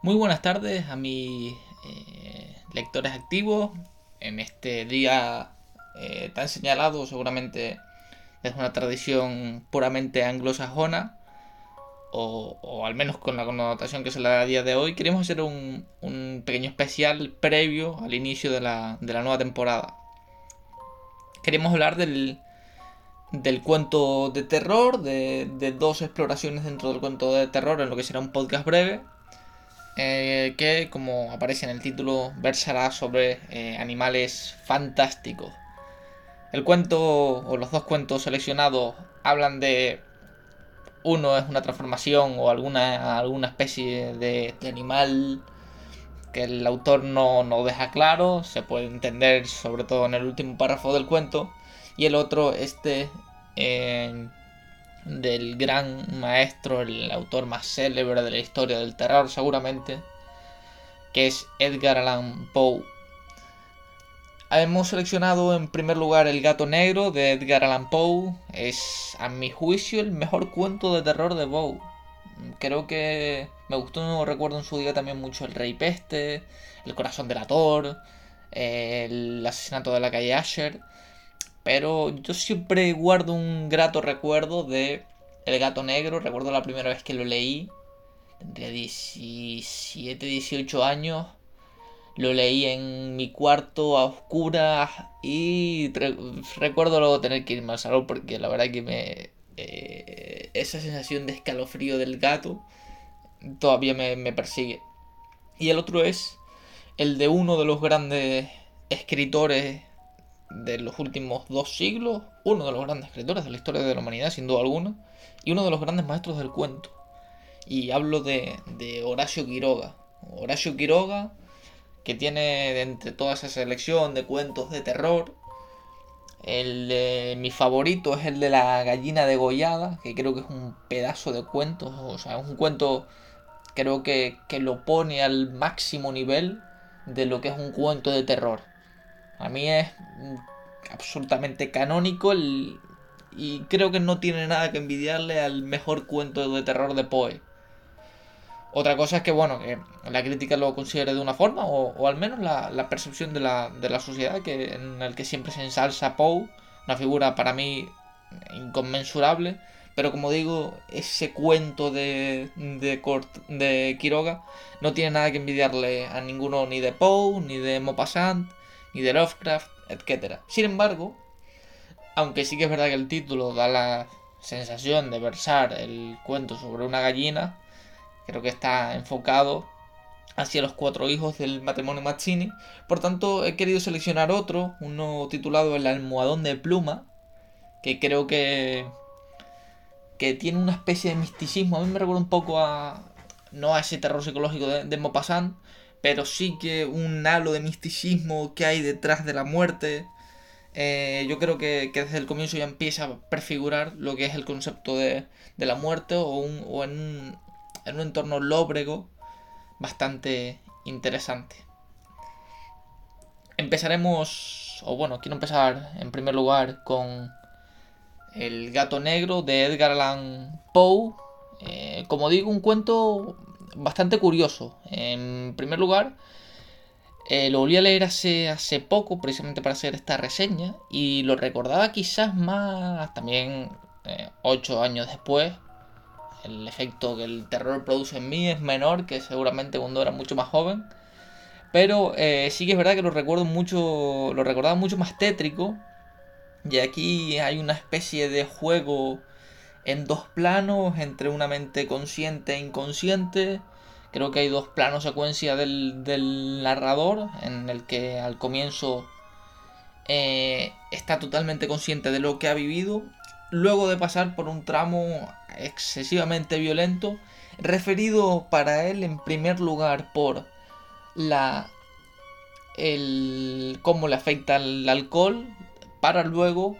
Muy buenas tardes a mis eh, lectores activos en este día eh, tan señalado, seguramente es una tradición puramente anglosajona, o, al menos con la connotación que se le da a día de hoy. Queremos hacer un, pequeño especial previo al inicio de la, nueva temporada. Queremos hablar del, del cuento de terror, de, de dos exploraciones dentro del cuento de terror, en lo que será un podcast breve eh, que, como aparece en el título, versará sobre eh, animales fantásticos. El cuento, o los dos cuentos seleccionados, hablan de. Uno es una transformación o alguna, alguna especie de, animal que el autor no, no, deja claro, se puede entender sobre todo en el último párrafo del cuento. Y el otro, este, del gran maestro, el autor más célebre de la historia del terror seguramente, que es Edgar Allan Poe. Hemos seleccionado en primer lugar El gato negro de Edgar Allan Poe. Es, a mi juicio, el mejor cuento de terror de Poe. Creo que me gustó, no recuerdo en su día también mucho El Rey Peste, El Corazón del Ator, El Asesinato de la calle Asher. Pero yo siempre guardo un grato recuerdo de El gato negro. Recuerdo la primera vez que lo leí. Tendría 17, 18 años. Lo leí en mi cuarto a oscuras y recuerdo luego tener que irme al salón porque la verdad que me... Eh, esa sensación de escalofrío del gato todavía me, me persigue. Y el otro es el de uno de los grandes escritores de los últimos dos siglos, uno de los grandes escritores de la historia de la humanidad, sin duda alguna, y uno de los grandes maestros del cuento. Y hablo de, de Horacio Quiroga. Horacio Quiroga, que tiene entre toda esa selección de cuentos de terror, el de, mi favorito es el de la gallina degollada, que creo que es un pedazo de cuento, o sea, es un cuento creo que, que lo pone al máximo nivel de lo que es un cuento de terror. A mí es absolutamente canónico y creo que no tiene nada que envidiarle al mejor cuento de terror de Poe. Otra cosa es que, bueno, que la crítica lo considere de una forma, o, al menos la, percepción de la, de la, sociedad que, en el que siempre se ensalza Poe, una figura para mí inconmensurable, pero como digo, ese cuento de, de, de Quiroga no tiene nada que envidiarle a ninguno, ni de Poe, ni de Maupassant, ni de Lovecraft, etc. Sin embargo, aunque sí que es verdad que el título da la sensación de versar el cuento sobre una gallina, creo que está enfocado hacia los cuatro hijos del matrimonio Mazzini. Por tanto, he querido seleccionar otro, uno titulado El almohadón de pluma, que creo que que tiene una especie de misticismo. A mí me recuerda un poco a no a ese terror psicológico de, de Maupassant, pero sí que un halo de misticismo que hay detrás de la muerte. Eh, yo creo que, desde el comienzo ya empieza a prefigurar lo que es el concepto de, la muerte o, un, o en, un, en un entorno lóbrego bastante interesante. Empezaremos, o bueno, quiero empezar en primer lugar con El gato negro de Edgar Allan Poe. Eh, como digo, un cuento bastante curioso. En primer lugar, eh, lo volví a leer hace, hace poco, precisamente para hacer esta reseña, y lo recordaba quizás más también eh, ocho años después. El efecto que el terror produce en mí es menor que seguramente cuando era mucho más joven. Pero eh, sí que es verdad que lo recuerdo mucho. Lo recordaba mucho más tétrico. Y aquí hay una especie de juego en dos planos entre una mente consciente e inconsciente. Creo que hay dos planos secuencia del, narrador en el que al comienzo eh, está totalmente consciente de lo que ha vivido, luego de pasar por un tramo excesivamente violento, referido para él en primer lugar por la el cómo le afecta el alcohol para luego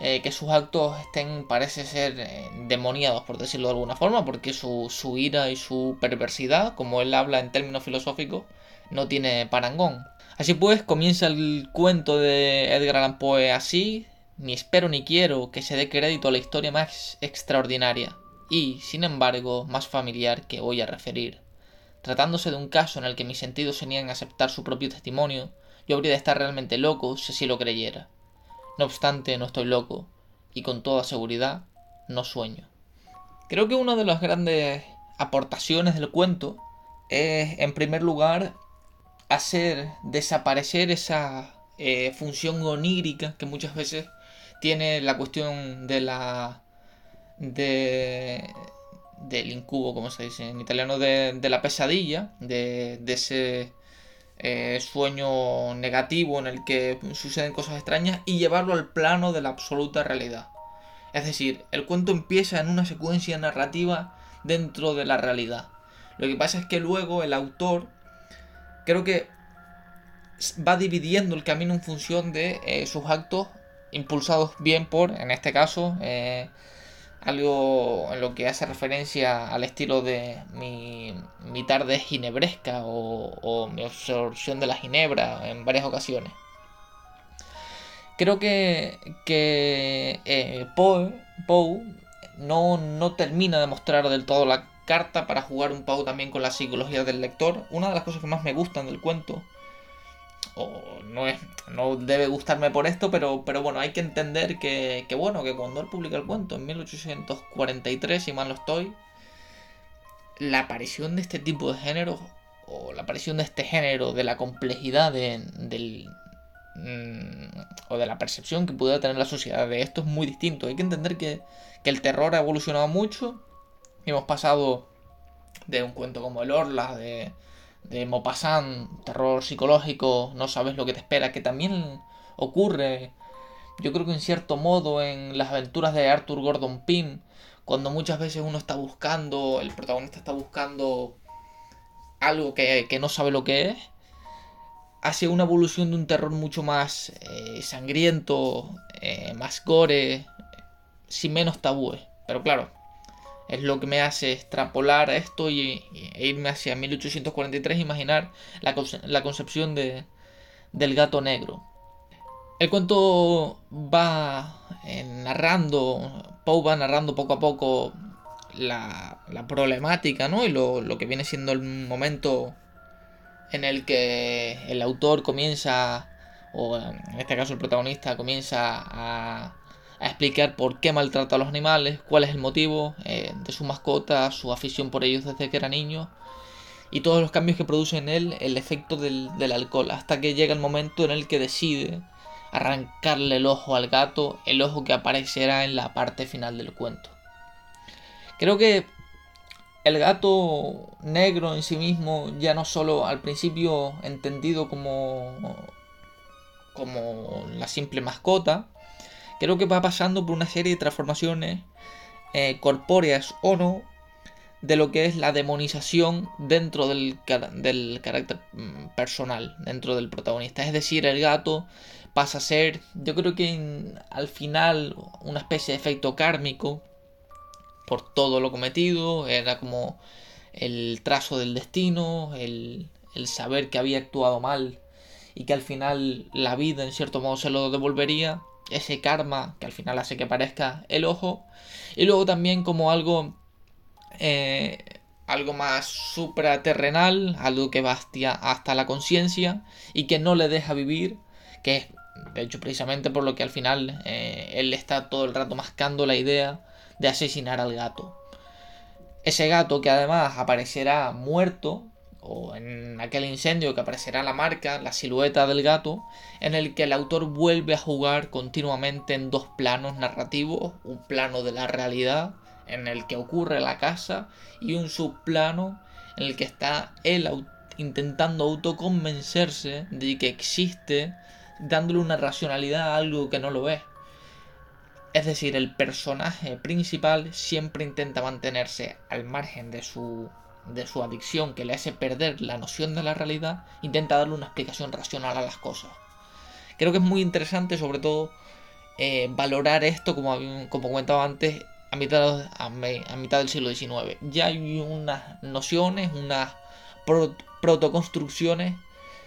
eh, que sus actos estén, parece ser, eh, demoniados, por decirlo de alguna forma, porque su, su ira y su perversidad, como él habla en términos filosóficos, no tiene parangón. Así pues, comienza el cuento de Edgar Allan Poe así, ni espero ni quiero que se dé crédito a la historia más extraordinaria y, sin embargo, más familiar que voy a referir. tratándose de un caso en el que mis sentidos se niegan a aceptar su propio testimonio, yo habría de estar realmente loco si así lo creyera. No obstante, no estoy loco, y con toda seguridad, no sueño. Creo que una de las grandes aportaciones del cuento es, en primer lugar, hacer desaparecer esa eh, función onírica que muchas veces tiene la cuestión de la. de. del incubo, como se dice en italiano, de, la pesadilla, de, de ese eh, sueño negativo en el que suceden cosas extrañas y llevarlo al plano de la absoluta realidad. Es decir, el cuento empieza en una secuencia narrativa dentro de la realidad. Lo que pasa es que luego el autor creo que va dividiendo el camino en función de eh, sus actos impulsados bien por, en este caso, eh, algo en lo que hace referencia al estilo de mi, mi tarde ginebresca o, mi absorción de la ginebra en varias ocasiones. Creo que, que eh, Poe, no, no termina de mostrar del todo la carta para jugar un poco también con la psicología del lector. Una de las cosas que más me gustan del cuento o no es no debe gustarme por esto, pero, pero bueno, hay que entender que, que, bueno, que cuando él publica el cuento en 1843, si mal no estoy, la aparición de este tipo de género, o la aparición de este género, de la complejidad de, del, mm, o de la percepción que pudiera tener la sociedad de esto es muy distinto. Hay que entender que, que el terror ha evolucionado mucho. Hemos pasado de un cuento como el Orla, de, de Maupassant, terror psicológico, no sabes lo que te espera, que también ocurre, yo creo que en cierto modo, en las aventuras de Arthur Gordon Pym, cuando muchas veces uno está buscando, el protagonista está buscando algo que, no sabe lo que es, hace una evolución de un terror mucho más eh, sangriento, eh, más gore, sin menos tabúes. Pero claro, es lo que me hace extrapolar esto y, e irme hacia 1843 e imaginar la, la concepción de, del gato negro. El cuento va eh, narrando, Poe va narrando poco a poco la, la problemática, ¿no? Y lo, lo, que viene siendo el momento en el que el autor comienza, o en este caso el protagonista comienza a a explicar por qué maltrata a los animales, cuál es el motivo eh, de su mascota, su afición por ellos desde que era niño y todos los cambios que produce en él el efecto del, alcohol, hasta que llega el momento en el que decide arrancarle el ojo al gato, el ojo que aparecerá en la parte final del cuento. Creo que el gato negro en sí mismo, ya no solo al principio entendido como, como la simple mascota, creo que va pasando por una serie de transformaciones eh, corpóreas o no de lo que es la demonización dentro del, del carácter mm, personal, dentro del protagonista. Es decir, el gato pasa a ser, yo creo que al final, una especie de efecto kármico por todo lo cometido, era como el trazo del destino, el, el saber que había actuado mal y que al final la vida en cierto modo se lo devolvería ese karma que al final hace que parezca el ojo. Y luego también como algo, eh, algo más supraterrenal, algo que va hasta, la conciencia y que no le deja vivir, que es de hecho precisamente por lo que al final eh, él está todo el rato mascando la idea de asesinar al gato. Ese gato que además aparecerá muerto o en aquel incendio que aparecerá la marca, la silueta del gato, en el que el autor vuelve a jugar continuamente en dos planos narrativos, un plano de la realidad en el que ocurre la casa y un subplano en el que está él intentando autoconvencerse de que existe, dándole una racionalidad a algo que no lo es. Es decir, el personaje principal siempre intenta mantenerse al margen de su de su adicción que le hace perder la noción de la realidad, intenta darle una explicación racional a las cosas. Creo que es muy interesante, sobre todo, eh, valorar esto, como, como comentaba antes, a mitad, a, mitad del siglo XIX. Ya hay unas nociones, unas protoconstrucciones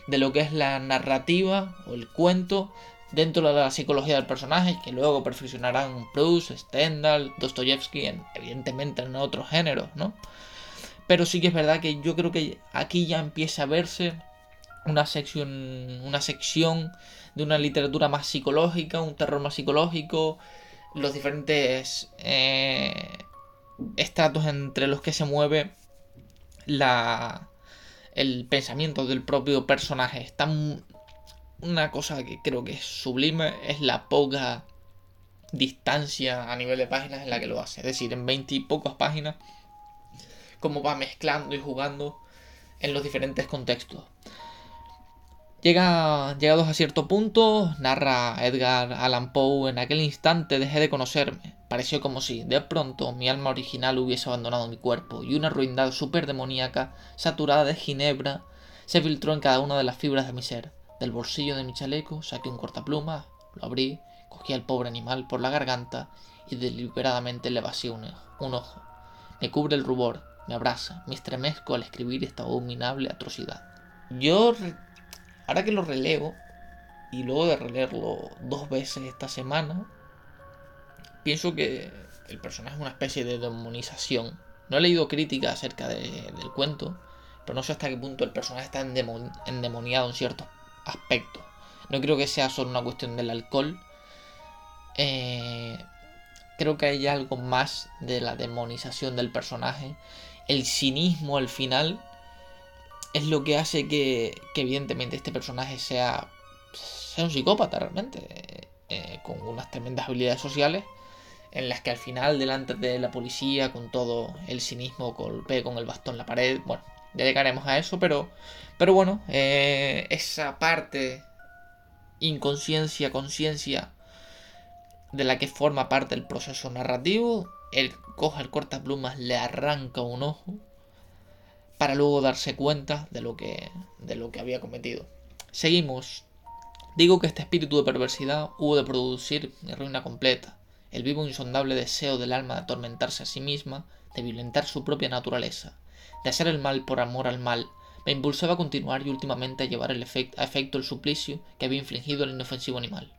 de lo que es la narrativa o el cuento dentro de la psicología del personaje, que luego perfeccionarán Proust, Stendhal, Dostoyevsky, evidentemente en otros géneros, ¿no? Pero sí que es verdad que yo creo que aquí ya empieza a verse una sección, una sección de una literatura más psicológica, un terror más psicológico, los diferentes eh, estratos entre los que se mueve la, el pensamiento del propio personaje. Está una cosa que creo que es sublime es la poca distancia a nivel de páginas en la que lo hace. Es decir, en 20 y pocas páginas, cómo va mezclando y jugando en los diferentes contextos. Llega, llegados a cierto punto, narra Edgar Allan Poe, en aquel instante dejé de conocerme. Pareció como si, de pronto, mi alma original hubiese abandonado mi cuerpo y una ruindad demoníaca, saturada de ginebra, se filtró en cada una de las fibras de mi ser. Del bolsillo de mi chaleco saqué un cortapluma, lo abrí, cogí al pobre animal por la garganta y deliberadamente le vacié un ojo. Me cubre el rubor, me abraza, me estremezco al escribir esta abominable atrocidad. Yo Ahora que lo releo, y luego de releerlo dos veces esta semana, pienso que el personaje es una especie de demonización. No he leído críticas acerca del cuento, pero no sé hasta qué punto el personaje está endemoniado en ciertos aspectos. No creo que sea solo una cuestión del alcohol. Eh, creo que hay algo más de la demonización del personaje. El cinismo al final es lo que hace que, evidentemente este personaje sea, sea un psicópata realmente, eh, con unas tremendas habilidades sociales, en las que al final, delante de la policía, con todo el cinismo, golpee con el bastón la pared, bueno, ya llegaremos a eso, pero, pero bueno, eh, esa parte inconsciencia, conciencia de la que forma parte el proceso narrativo, él coge el cortaplumas, le arranca un ojo, para luego darse cuenta de lo que, de lo que había cometido. Seguimos. Digo que este espíritu de perversidad hubo de producir mi ruina completa, el vivo insondable deseo del alma de atormentarse a sí misma, de violentar su propia naturaleza, de hacer el mal por amor al mal, me impulsaba a continuar y últimamente a llevar el a efecto el suplicio que había infligido el inofensivo animal.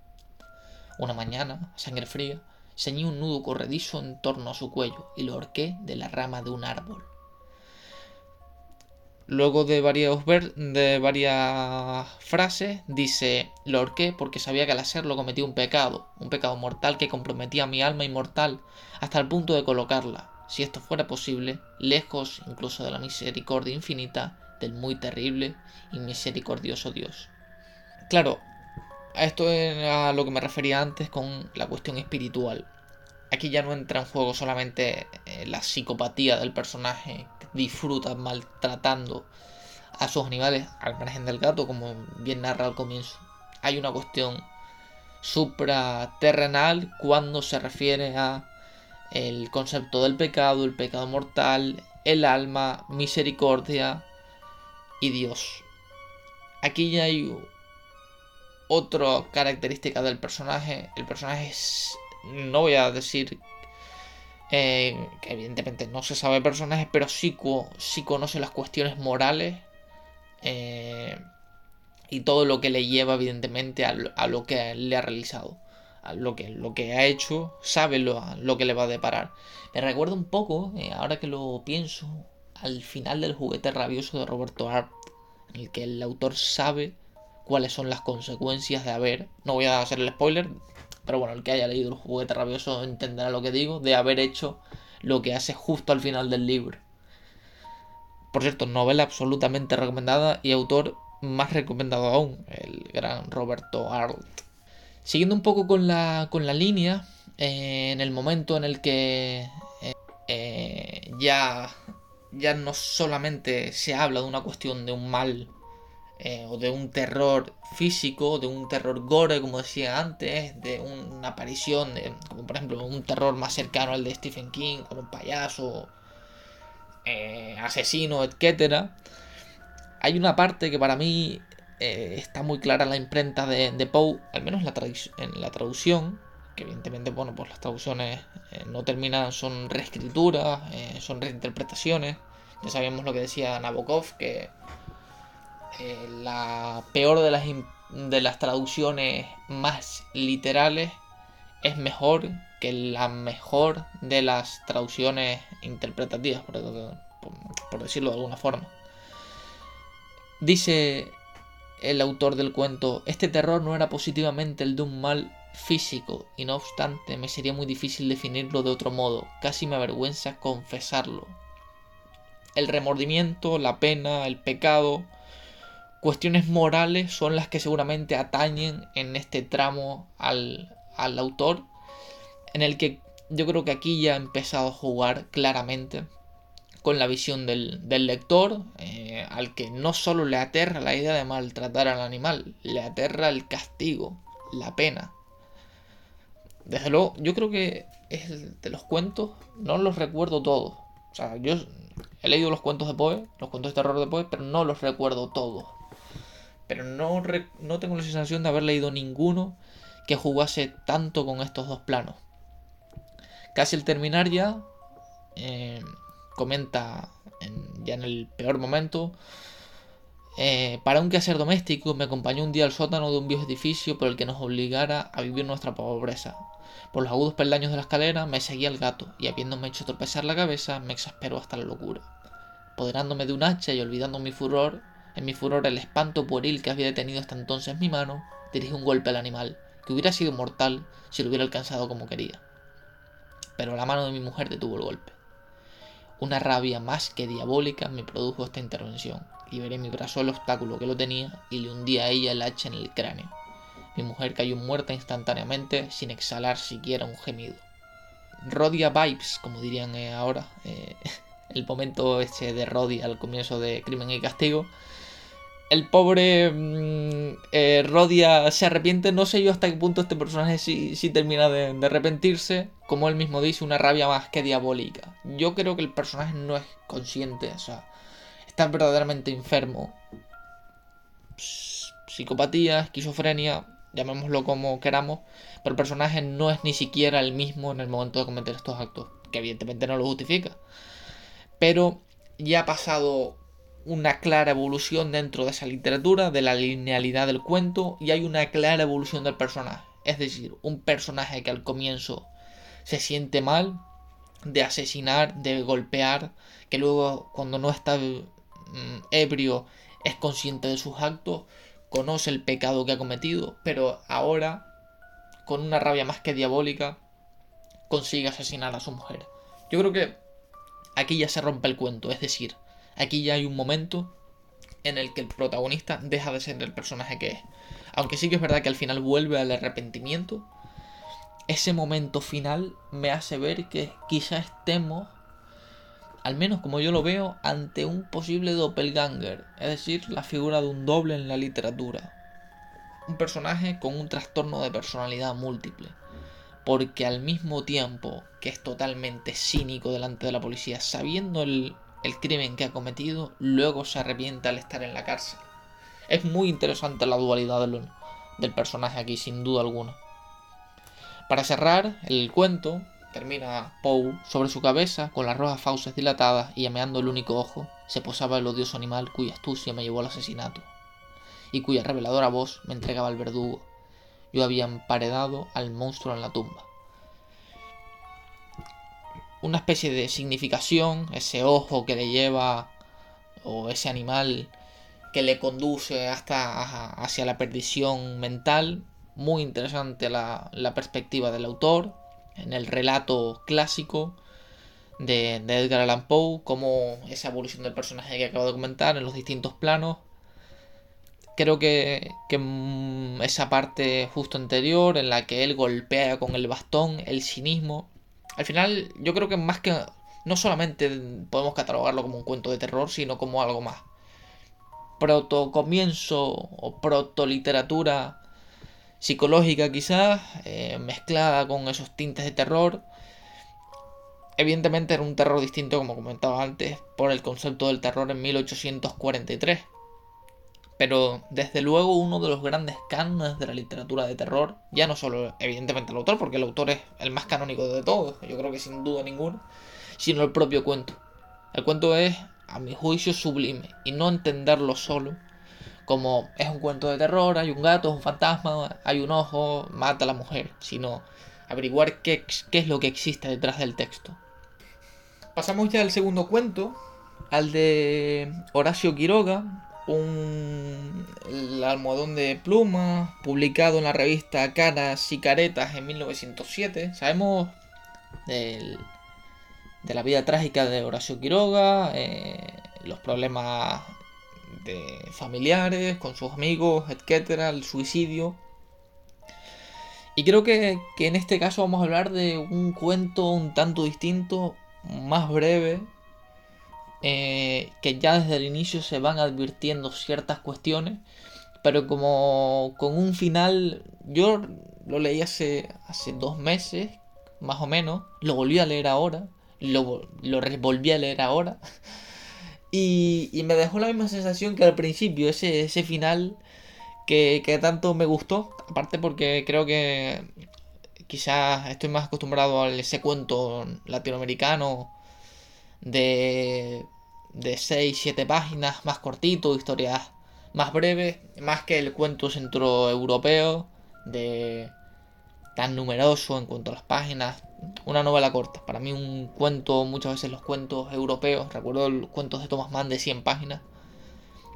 Una mañana, sangre fría, ceñí un nudo corredizo en torno a su cuello y lo ahorqué de la rama de un árbol. Luego de, varios de varias frases, dice: Lo ahorqué porque sabía que al hacerlo cometí un pecado, un pecado mortal que comprometía mi alma inmortal hasta el punto de colocarla, si esto fuera posible, lejos incluso de la misericordia infinita del muy terrible y misericordioso Dios. Claro, a esto es a lo que me refería antes con la cuestión espiritual. Aquí ya no entra en juego solamente eh, la psicopatía del personaje disfruta maltratando a sus animales, al margen del gato, como bien narra al comienzo. Hay una cuestión supraterrenal cuando se refiere a el concepto del pecado, el pecado mortal, el alma, misericordia y Dios. Aquí ya hay otra característica del personaje. El personaje es, no voy a decir eh, que evidentemente no se sabe personajes, pero sí, conoce las cuestiones morales eh, y todo lo que le lleva evidentemente a, lo que le ha realizado, a lo que, lo que ha hecho, sabe lo, lo que le va a deparar. Me recuerda un poco, eh, ahora que lo pienso, al final del juguete rabioso de Roberto Art, en el que el autor sabe cuáles son las consecuencias de haber, no voy a hacer el spoiler, pero bueno, el que haya leído el juguete rabioso entenderá lo que digo, de haber hecho lo que hace justo al final del libro. Por cierto, novela absolutamente recomendada y autor más recomendado aún, el gran Roberto Arlt. Siguiendo un poco con la, con la línea, eh, en el momento en el que eh, eh, ya, ya no solamente se habla de una cuestión de un mal eh, o de un terror físico, de un terror gore, como decía antes, de una aparición, como por ejemplo un terror más cercano al de Stephen King, con un payaso, eh, asesino, etc. Hay una parte que para mí eh, está muy clara en la imprenta de, Poe, al menos en la, en la traducción, que evidentemente, bueno, pues las traducciones no terminan, son reescrituras, son reinterpretaciones. Ya sabíamos lo que decía Nabokov, que eh, la peor de las, de las traducciones más literales es mejor que la mejor de las traducciones interpretativas, por decirlo de alguna forma. Dice el autor del cuento, este terror no era positivamente el de un mal físico, y no obstante me sería muy difícil definirlo de otro modo, casi me avergüenza confesarlo. El remordimiento, la pena, el pecado, cuestiones morales son las que seguramente atañen en este tramo al, al autor, en el que yo creo que aquí ya ha empezado a jugar claramente con la visión del, lector, eh, al que no solo le aterra la idea de maltratar al animal, le aterra el castigo, la pena. Desde luego, yo creo que de los cuentos, no los recuerdo todos. O sea, yo he leído los cuentos de Poe, los cuentos de terror de Poe, pero no los recuerdo todos. Pero no, no tengo la sensación de haber leído ninguno que jugase tanto con estos dos planos. Casi al terminar ya, eh, comenta ya en el peor momento. Eh, para un quehacer doméstico me acompañó un día al sótano de un viejo edificio por el que nos obligara a vivir nuestra pobreza. Por los agudos peldaños de la escalera me seguía el gato y habiéndome hecho tropezar la cabeza me exasperó hasta la locura. Poderándome de un hacha y olvidando mi furor, en mi furor el espanto pueril que había detenido hasta entonces mi mano, dirigí un golpe al animal, que hubiera sido mortal si lo hubiera alcanzado como quería. Pero la mano de mi mujer detuvo el golpe. Una rabia más que diabólica me produjo esta intervención. Liberé mi brazo al obstáculo que lo tenía y le hundí a ella el hacha en el cráneo. Mi mujer cayó muerta instantáneamente sin exhalar siquiera un gemido. Rodia vibes, como dirían eh, ahora. Eh, el momento ese de Rodia al comienzo de Crimen y Castigo el pobre mm, eh, Rodia se arrepiente. No sé yo hasta qué punto este personaje sí, termina de, arrepentirse. Como él mismo dice, una rabia más que diabólica. Yo creo que el personaje no es consciente. O sea, está verdaderamente enfermo. Psicopatía, esquizofrenia, llamémoslo como queramos. Pero el personaje no es ni siquiera el mismo en el momento de cometer estos actos. Que evidentemente no lo justifica. Pero ya ha pasado una clara evolución dentro de esa literatura, de la linealidad del cuento, y hay una clara evolución del personaje. Es decir, un personaje que al comienzo se siente mal de asesinar, de golpear, que luego cuando no está mm, ebrio es consciente de sus actos, conoce el pecado que ha cometido, pero ahora, con una rabia más que diabólica, consigue asesinar a su mujer. Yo creo que aquí ya se rompe el cuento, es decir, Aquí ya hay un momento en el que el protagonista deja de ser el personaje que es. Aunque sí que es verdad que al final vuelve al arrepentimiento, ese momento final me hace ver que quizá estemos, al menos como yo lo veo, ante un posible doppelganger, es decir, la figura de un doble en la literatura. Un personaje con un trastorno de personalidad múltiple. Porque al mismo tiempo que es totalmente cínico delante de la policía, sabiendo el el crimen que ha cometido, luego se arrepiente al estar en la cárcel. Es muy interesante la dualidad del, del personaje aquí, sin duda alguna. Para cerrar, el cuento termina Poe sobre su cabeza, con las rojas fauces dilatadas y llameando el único ojo, se posaba el odioso animal cuya astucia me llevó al asesinato, y cuya reveladora voz me entregaba al verdugo. Yo había emparedado al monstruo en la tumba una especie de significación, ese ojo que le lleva o ese animal que le conduce hasta hacia la perdición mental. Muy interesante la, perspectiva del autor en el relato clásico de, Edgar Allan Poe, como esa evolución del personaje que acabo de comentar en los distintos planos. Creo que, que mm, esa parte justo anterior en la que él golpea con el bastón el cinismo al final, yo creo que más que. No solamente podemos catalogarlo como un cuento de terror, sino como algo más. Proto comienzo o proto literatura psicológica, quizás, eh, mezclada con esos tintes de terror. Evidentemente era un terror distinto, como comentaba antes, por el concepto del terror en 1843 pero desde luego uno de los grandes cánones de la literatura de terror, ya no solo evidentemente el autor, porque el autor es el más canónico de todos, yo creo que sin duda ninguno, sino el propio cuento. El cuento es, a mi juicio, sublime, y no entenderlo solo como es un cuento de terror, hay un gato, es un fantasma, hay un ojo, mata a la mujer, sino averiguar qué, qué es lo que existe detrás del texto. Pasamos ya al segundo cuento, al de Horacio Quiroga, un el almohadón de pluma publicado en la revista Caras y Caretas en 1907. Sabemos de la vida trágica de Horacio Quiroga, eh, los problemas de familiares, con sus amigos, etcétera, el suicidio. Y creo que, que en este caso vamos a hablar de un cuento un tanto distinto, más breve, eh, que ya desde el inicio se van advirtiendo ciertas cuestiones, pero como con un final, yo lo leí hace, hace dos meses, más o menos, lo volví a leer ahora, lo, lo volví a leer ahora, y, y, me dejó la misma sensación que al principio, ese, ese final que, que tanto me gustó, aparte porque creo que quizás estoy más acostumbrado a ese cuento latinoamericano de, de 6, 7 páginas, más cortito, historias más breves, más que el cuento centroeuropeo de tan numeroso en cuanto a las páginas, una novela corta. Para mí un cuento, muchas veces los cuentos europeos, recuerdo los cuentos de Thomas Mann de 100 páginas,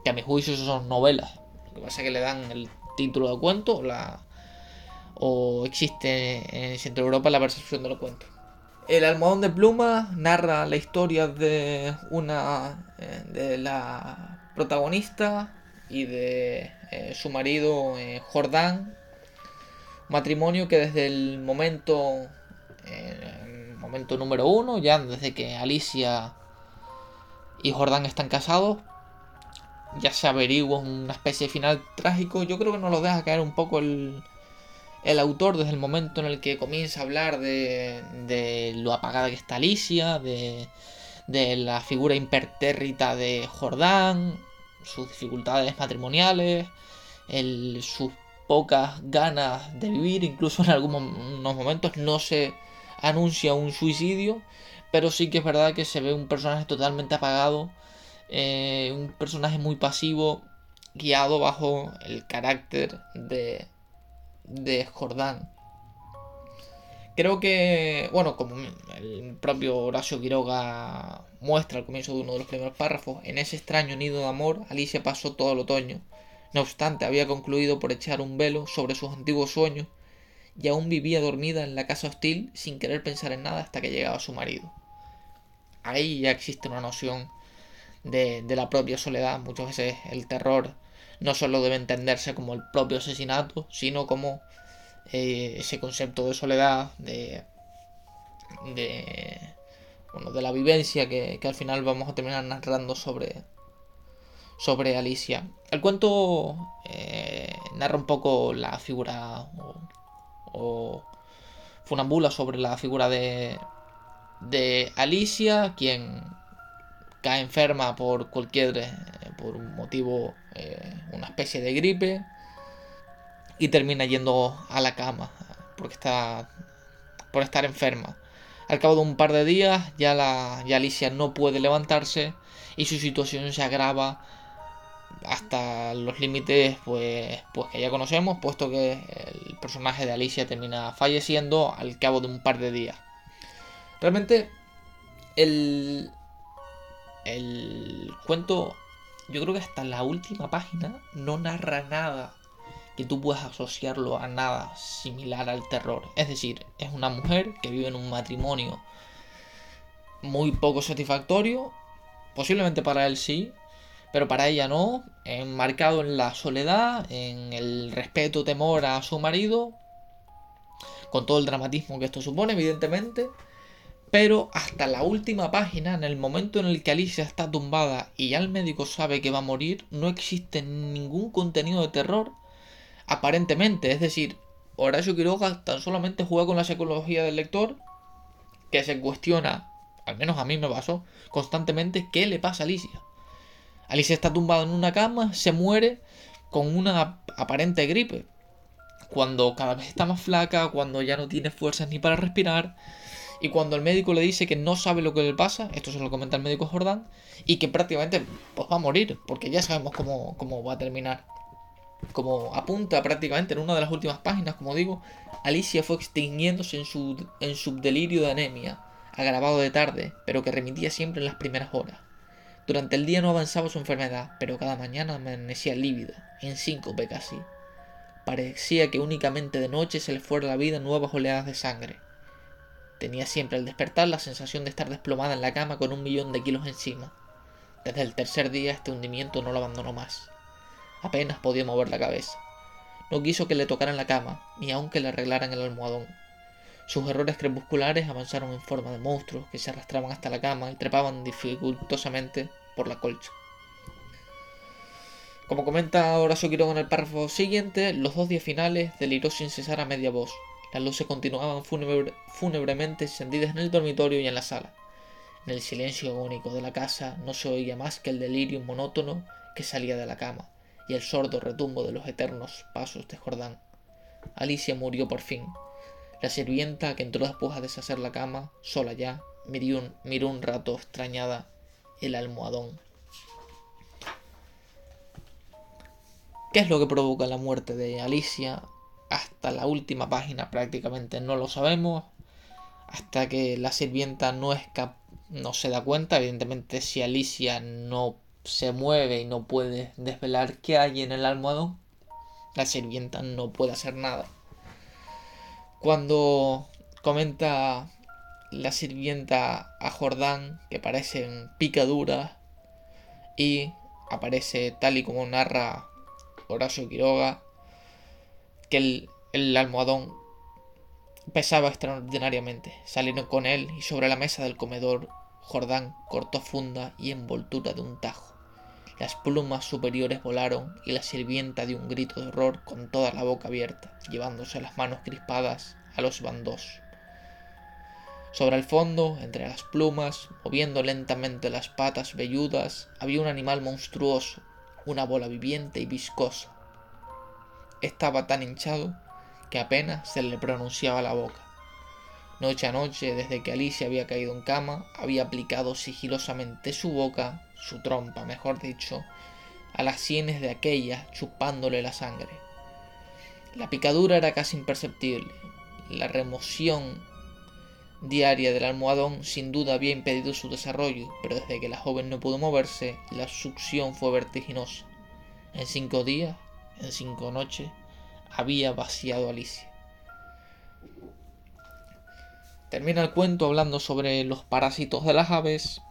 que a mi juicio son novelas. Lo que pasa es que le dan el título de cuento la, o existe en Centro Europa la percepción de los cuentos. El almohadón de pluma narra la historia de una eh, de la protagonista y de eh, su marido eh, Jordán. Matrimonio que desde el momento el momento número uno, ya desde que Alicia y Jordán están casados, ya se averigua una especie de final trágico. Yo creo que nos lo deja caer un poco el, el autor desde el momento en el que comienza a hablar de, de lo apagada que está Alicia, de, de la figura impertérrita de Jordán, sus dificultades matrimoniales, sus pocas ganas de vivir, incluso en algunos momentos no se anuncia un suicidio, pero sí que es verdad que se ve un personaje totalmente apagado, eh, un personaje muy pasivo, guiado bajo el carácter de de Jordán. Creo que, bueno, como el propio Horacio Quiroga muestra al comienzo de uno de los primeros párrafos, en ese extraño nido de amor, Alicia pasó todo el otoño. No obstante, había concluido por echar un velo sobre sus antiguos sueños y aún vivía dormida en la casa hostil sin querer pensar en nada hasta que llegaba su marido. Ahí ya existe una noción de, de la propia soledad. Muchas veces el terror no solo debe entenderse como el propio asesinato, sino como eh, ese concepto de soledad, de, de, bueno, de la vivencia que, al final vamos a terminar narrando sobre, sobre Alicia. El cuento eh, narra un poco la figura o, o, funambula sobre la figura de, de Alicia, quien cae enferma por cualquier eh, por un motivo eh, una especie de gripe y termina yendo a la cama porque está por estar enferma. Al cabo de un par de días ya la ya Alicia no puede levantarse y su situación se agrava hasta los límites pues pues que ya conocemos, puesto que el personaje de Alicia termina falleciendo al cabo de un par de días. Realmente el el cuento yo creo que hasta la última página no narra nada que tú puedas asociarlo a nada similar al terror. Es decir, es una mujer que vive en un matrimonio muy poco satisfactorio, posiblemente para él sí, pero para ella no, enmarcado en la soledad, en el respeto, temor a su marido, con todo el dramatismo que esto supone, evidentemente. Pero hasta la última página, en el momento en el que Alicia está tumbada y ya el médico sabe que va a morir, no existe ningún contenido de terror, aparentemente. Es decir, Horacio Quiroga tan solamente juega con la psicología del lector, que se cuestiona, al menos a mí me pasó, constantemente qué le pasa a Alicia. Alicia está tumbada en una cama, se muere con una aparente gripe. Cuando cada vez está más flaca, cuando ya no tiene fuerzas ni para respirar y cuando el médico le dice que no sabe lo que le pasa, esto se lo comenta el médico Jordán, y que prácticamente pues, va a morir, porque ya sabemos cómo, cómo va a terminar. Como apunta prácticamente en una de las últimas páginas, como digo, Alicia fue extinguiéndose en su, en su delirio de anemia, agravado de tarde, pero que remitía siempre en las primeras horas. Durante el día no avanzaba su enfermedad, pero cada mañana amanecía lívida, en síncope casi. Parecía que únicamente de noche se le fuera la vida nuevas oleadas de sangre. Tenía siempre al despertar la sensación de estar desplomada en la cama con un millón de kilos encima. Desde el tercer día este hundimiento no lo abandonó más. Apenas podía mover la cabeza. No quiso que le tocaran la cama, ni aun que le arreglaran el almohadón. Sus errores crepusculares avanzaron en forma de monstruos que se arrastraban hasta la cama y trepaban dificultosamente por la colcha. Como comenta Horacio Quiroga en el párrafo siguiente, los dos días finales deliró sin cesar a media voz. Las luces continuaban fúnebremente encendidas en el dormitorio y en la sala. En el silencio agónico de la casa no se oía más que el delirio monótono que salía de la cama y el sordo retumbo de los eternos pasos de Jordán. Alicia murió por fin. La sirvienta, que entró después a deshacer la cama, sola ya, miró un, miró un rato extrañada el almohadón. ¿Qué es lo que provoca la muerte de Alicia? Hasta la última página prácticamente no lo sabemos. Hasta que la sirvienta no, no se da cuenta. Evidentemente si Alicia no se mueve y no puede desvelar qué hay en el almohadón, la sirvienta no puede hacer nada. Cuando comenta la sirvienta a Jordán que parecen picaduras y aparece tal y como narra Horacio Quiroga que el, almohadón pesaba extraordinariamente. Salieron con él y sobre la mesa del comedor Jordán cortó funda y envoltura de un tajo. Las plumas superiores volaron y la sirvienta dio un grito de horror con toda la boca abierta, llevándose las manos crispadas a los bandos. Sobre el fondo, entre las plumas, moviendo lentamente las patas velludas, había un animal monstruoso, una bola viviente y viscosa, estaba tan hinchado que apenas se le pronunciaba la boca. Noche a noche, desde que Alicia había caído en cama, había aplicado sigilosamente su boca, su trompa, mejor dicho, a las sienes de aquella, chupándole la sangre. La picadura era casi imperceptible. La remoción diaria del almohadón sin duda había impedido su desarrollo, pero desde que la joven no pudo moverse, la succión fue vertiginosa. En cinco días en cinco noches había vaciado Alicia. Termina el cuento hablando sobre los parásitos de las aves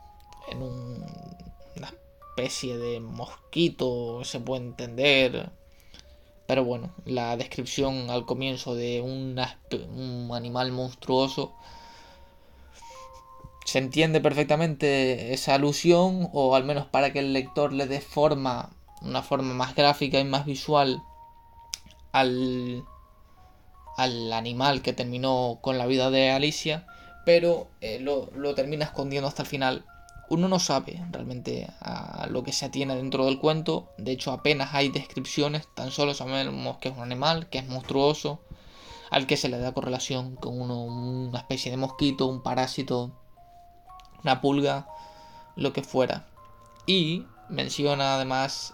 en una especie de mosquito, se puede entender. Pero bueno, la descripción al comienzo de un animal monstruoso se entiende perfectamente esa alusión, o al menos para que el lector le dé forma una forma más gráfica y más visual al, al animal que terminó con la vida de Alicia, pero eh, lo, lo, termina escondiendo hasta el final. Uno no sabe realmente a lo que se atiene dentro del cuento, de hecho apenas hay descripciones, tan solo sabemos que es un animal, que es monstruoso, al que se le da correlación con uno, una especie de mosquito, un parásito, una pulga, lo que fuera. Y Menciona además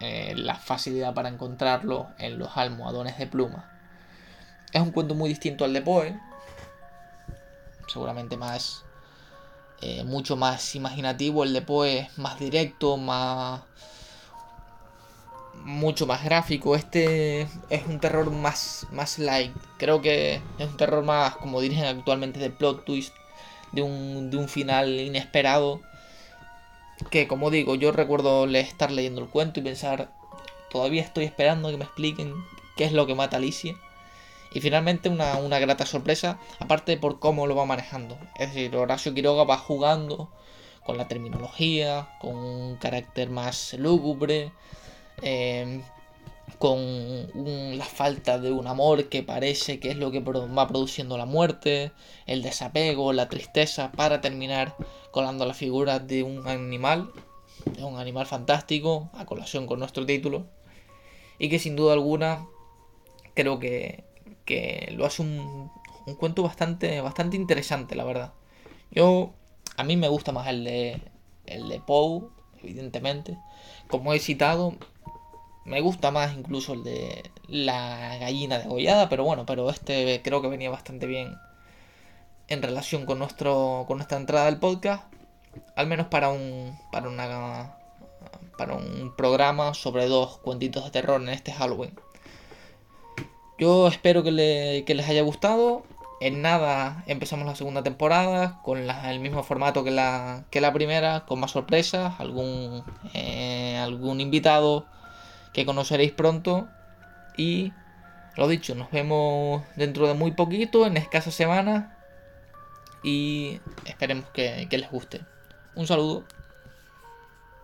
eh, la facilidad para encontrarlo en los almohadones de pluma. Es un cuento muy distinto al de Poe, seguramente más eh, mucho más imaginativo. El de Poe es más directo, más mucho más gráfico. Este es un terror más, más light. Creo que es un terror más, como dirigen actualmente, de plot twist, de un, de un final inesperado que como digo, yo recuerdo estar leyendo el cuento y pensar, todavía estoy esperando que me expliquen qué es lo que mata a Alicia. Y finalmente una, una grata sorpresa, aparte por cómo lo va manejando. Es decir, Horacio Quiroga va jugando con la terminología, con un carácter más lúgubre, eh, con la falta de un amor que parece que es lo que va produciendo la muerte, el desapego, la tristeza, para terminar colando la figura de un animal, de un animal fantástico, a colación con nuestro título, y que sin duda alguna creo que, que lo hace un, un cuento bastante, bastante interesante, la verdad. Yo, a mí me gusta más el de, el de Poe, evidentemente. Como he citado, me gusta más incluso el de la gallina degollada, pero bueno, pero este creo que venía bastante bien en relación con, nuestro, con nuestra entrada del podcast. al menos para un, para una, para un programa sobre dos cuentitos de terror en este Halloween. Yo espero que, les haya gustado. En nada empezamos la segunda temporada con el mismo formato que la, que la primera, con más sorpresas, algún, eh, algún invitado que conoceréis pronto. Y lo dicho, nos vemos dentro de muy poquito, en escasas semanas. Y esperemos que les guste. Un saludo.